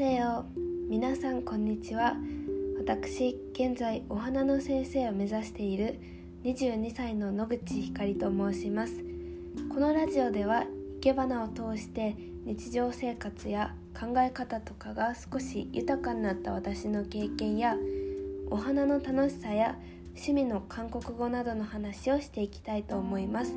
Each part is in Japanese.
せよ皆さんこんにちは。私現在お花の先生を目指している22歳の野口ひかりと申します。このラジオでは生け花を通して日常生活や考え方とかが少し豊かになった私の経験やお花の楽しさや趣味の韓国語などの話をしていきたいと思います。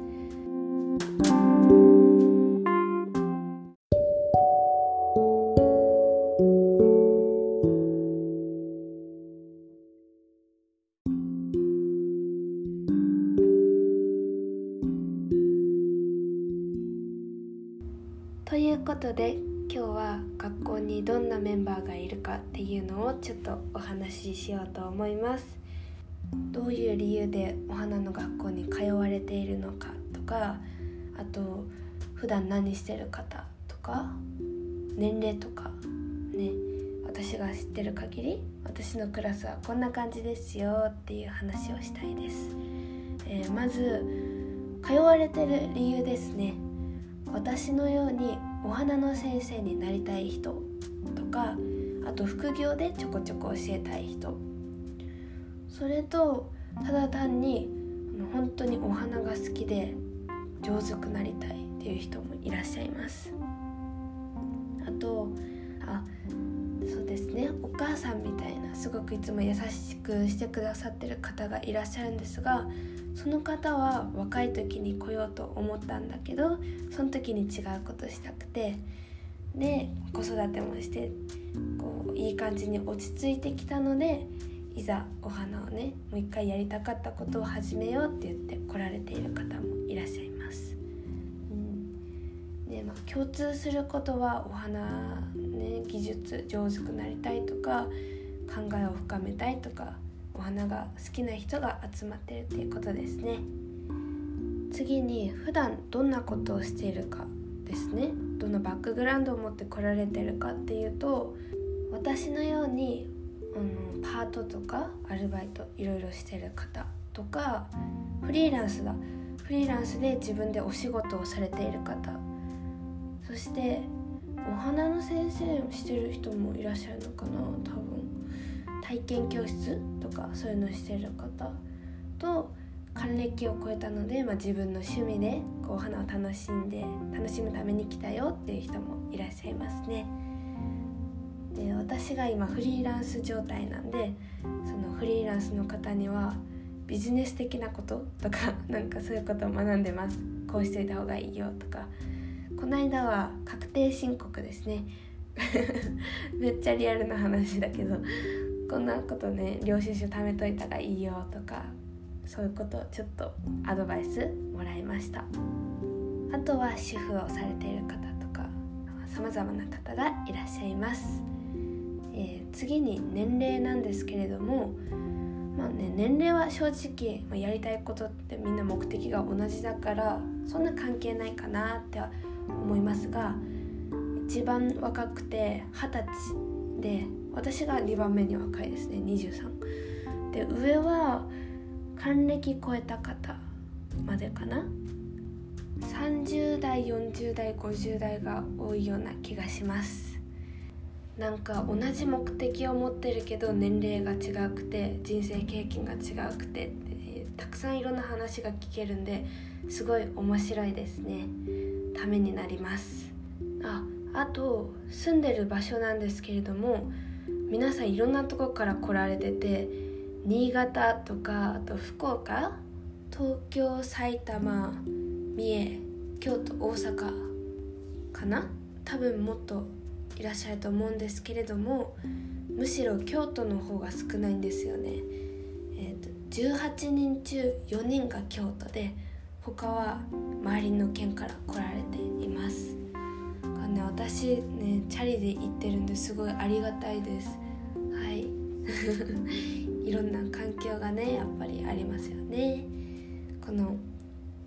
ことで今日は学校にどんなメンバーがいるかっていうのをちょっとお話ししようと思います。どういう理由でお花の学校に通われているのかとかあと普段何してる方とか年齢とかね私が知ってる限り私のクラスはこんな感じですよっていう話をしたいです、えー、まず通われてる理由ですね。私のようにお花の先生になりたい人とかあと副業でちょこちょこ教えたい人。それとただ単に本当にお花が好きで上手くなりたいっていう人もいらっしゃいます。あとあそうですねお母さんみたいなすごくいつも優しくしてくださってる方がいらっしゃるんですがその方は若い時に来ようと思ったんだけどその時に違うことしたくてで子育てもしてこういい感じに落ち着いてきたのでいざお花をねもう一回やりたかったことを始めようって言って来られている方もいらっしゃいます。うんでまあ、共通することはお花、ね、技術上手くなりたいとか考えを深めたいとかお花が好きな人が集まってるっていうことですね。次に普段どんなことをしているかですね。どのバックグラウンドを持って来られてるかっていうと私のようにあのパートとかアルバイトいろいろしてる方とかフリーランスだ。フリーランスで自分でお仕事をされている方。そしてお花の先生をしてる人もいらっしゃるのかな多分体験教室とかそういうのをしてる方と還暦を超えたので、まあ、自分の趣味でこうお花を楽しんで楽しむために来たよっていう人もいらっしゃいますね。で私が今フリーランス状態なんでそのフリーランスの方にはビジネス的なこととかなんかそういうことを学んでますこうしといた方がいいよとかこの間は確定申告ですね。めっちゃリアルな話だけどこんなことね領収書貯めといた方がいいよとかそういうことをちょっとアドバイスもらいました。あとは主婦をされている方とかさまざまな方がいらっしゃいます、えー、次に年齢なんですけれどもまあね年齢は正直やりたいことってみんな目的が同じだからそんな関係ないかなって思いますが一番若くて二十歳で私が2番目に若いですね23で上は還暦超えた方までかな。30代40代50代が多いような気がします。なんか同じ目的を持ってるけど年齢が違くて人生経験が違くてたくさんいろんな話が聞けるんですごい面白いですね。ためになりますああと住んでる場所なんですけれども皆さんいろんなとこから来られてて新潟とかあと福岡東京埼玉三重京都大阪かな？多分もっといらっしゃると思うんですけれどもむしろ京都の方が少ないんですよね。えーと、18人中4人が京都で他は周りの県から来られています。ね私ねチャリで行ってるんですごいありがたいです。はい。いろんな環境がねやっぱりありますよね。この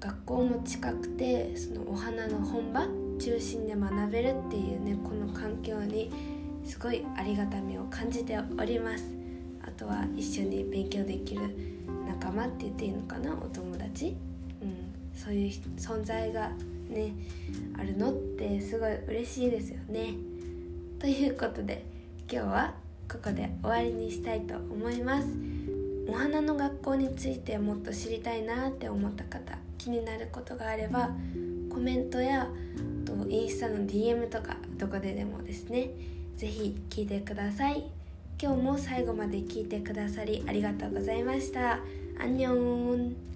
学校も近くてそのお花の本場中心で学べるっていうねこの環境にすごいありがたみを感じております。あとは一緒に勉強できる仲間って言っていいのかな？お友達、そういう存在がねあるのってすごい嬉しいですよね。ということで今日はここで終わりにしたいと思います。お花の学校についてもっと知りたいなって思った方気になることがあればコメントやとインスタの DM とかどこででもですね是非聞いてください。今日も最後まで聞いてくださりありがとうございました。アンニョン。